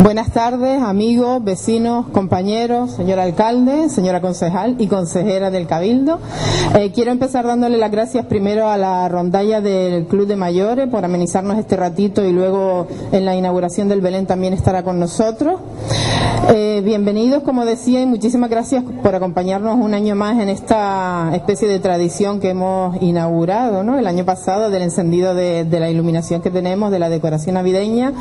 Buenas tardes, amigos, vecinos, compañeros, señor alcalde, señora concejal y consejera del Cabildo. Eh, quiero empezar dándole las gracias primero a la rondalla del Club de Mayores por amenizarnos este ratito y luego en la inauguración del Belén también estará con nosotros. Eh, bienvenidos, como decía, y muchísimas gracias por acompañarnos un año más en esta especie de tradición que hemos inaugurado, ¿no? El año pasado del encendido de, de la iluminación que tenemos, de la decoración navideña.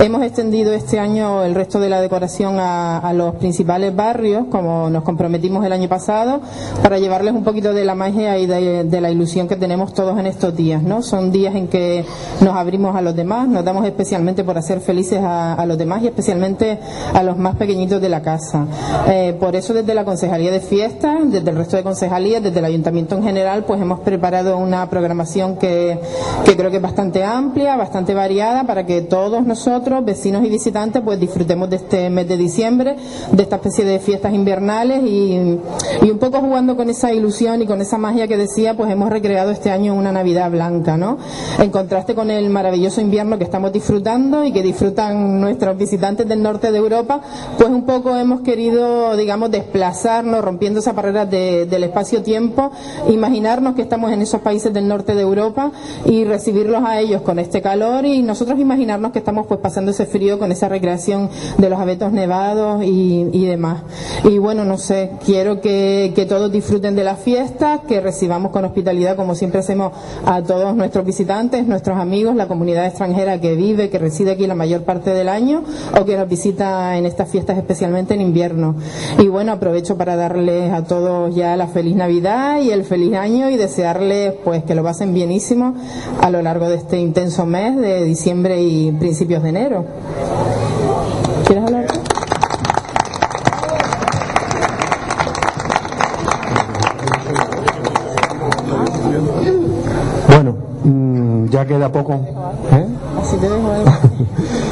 Hemos extendido este año el resto de la decoración a, los principales barrios, como nos comprometimos el año pasado, para llevarles un poquito de la magia y de, la ilusión que tenemos todos en estos días, ¿no? Son días en que nos abrimos a los demás, nos damos especialmente por hacer felices a, los demás y especialmente a los más pequeñitos de la casa. Eh, por eso desde la Concejalía de Fiestas, desde el resto de concejalías, desde el Ayuntamiento en general, pues hemos preparado una programación que, que creo que es bastante amplia, bastante variada, para que todos nosotros, vecinos y visitantes, pues disfrutemos de este mes de diciembre, de esta especie de fiestas invernales y, un poco jugando con esa ilusión y con esa magia que decía, pues hemos recreado este año una Navidad blanca, ¿no? En contraste con el maravilloso invierno que estamos disfrutando y que disfrutan nuestros visitantes del norte de Europa, pues un poco hemos querido, digamos, desplazarnos, rompiendo esa barrera del espacio-tiempo, imaginarnos que estamos en esos países del norte de Europa y recibirlos a ellos con este calor y nosotros imaginarnos que estamos pues pasando ese frío con esa recreación de los abetos nevados y, demás. Y bueno, no sé, quiero que, todos disfruten de la fiesta, que recibamos con hospitalidad, como siempre hacemos, a todos nuestros visitantes, nuestros amigos, la comunidad extranjera que vive, que reside aquí la mayor parte del año o que nos visita en estas fiestas, especialmente en invierno. Y bueno, aprovecho para darles a todos ya la feliz Navidad y el feliz año y desearles pues que lo pasen bienísimo a lo largo de este intenso mes de diciembre y principios de enero. ¿Quieres hablar? Bueno, mm, ya queda poco. ¿eh? Así te dejo Ya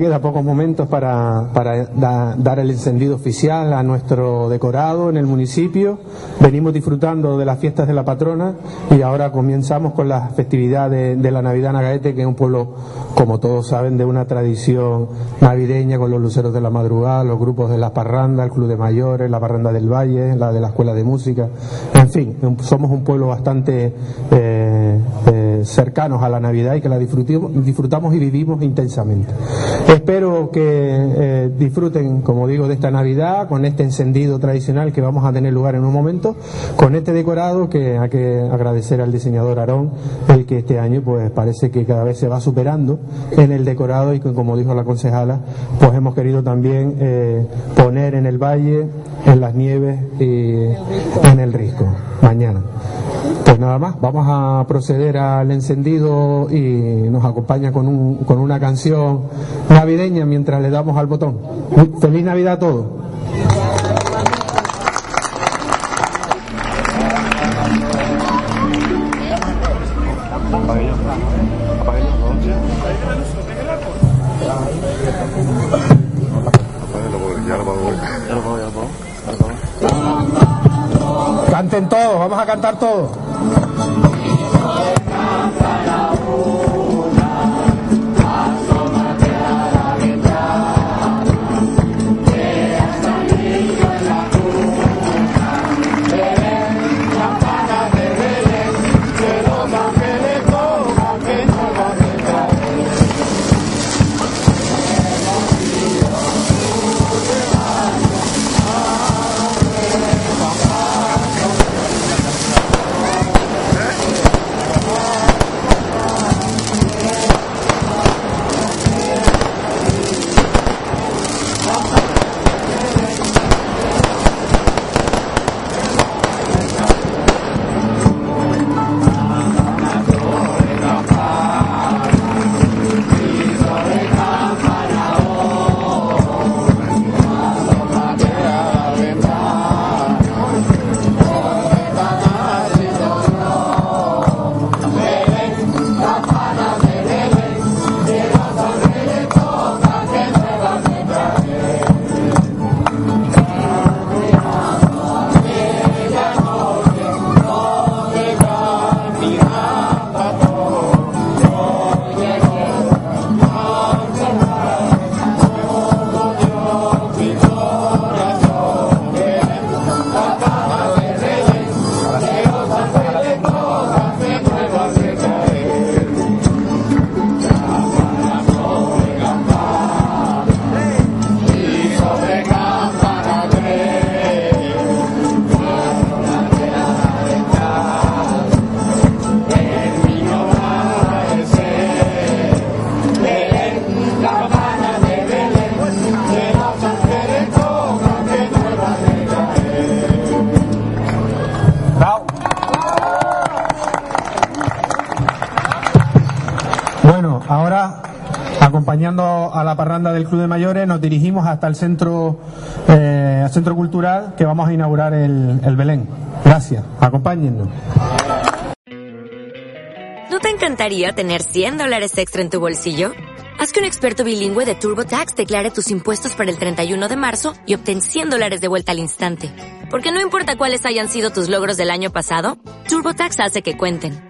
queda pocos momentos para, para dar el encendido oficial a nuestro decorado en el municipio. Venimos disfrutando de las fiestas de la patrona y ahora comenzamos con la festividad de, la Navidad Nagaete, que es un pueblo, como todos saben, de una tradición navideña con los luceros de la madrugada, los grupos de la parranda, el Club de Mayores, la parranda del Valle, la de la Escuela de Música. En fin, somos un pueblo bastante eh, cercanos a la Navidad y que la disfrutamos y vivimos intensamente. Espero que eh, disfruten, como digo, de esta Navidad con este encendido tradicional que vamos a tener lugar en un momento, con este decorado que hay que agradecer al diseñador Aarón, el que este año pues parece que cada vez se va superando en el decorado y que como dijo la concejala, pues hemos querido también eh, poner en el valle, en las nieves y en el risco mañana. Pues nada más, vamos a proceder al encendido y nos acompaña con, un, con una canción navideña mientras le damos al botón. Feliz Navidad a todos. Canten todos, vamos a cantar todos. Acompañando a la parranda del Club de Mayores, nos dirigimos hasta el centro, eh, centro cultural que vamos a inaugurar el, el Belén. Gracias, acompáñennos. ¿No te encantaría tener 100 dólares extra en tu bolsillo? Haz que un experto bilingüe de TurboTax declare tus impuestos para el 31 de marzo y obtén 100 dólares de vuelta al instante. Porque no importa cuáles hayan sido tus logros del año pasado, TurboTax hace que cuenten.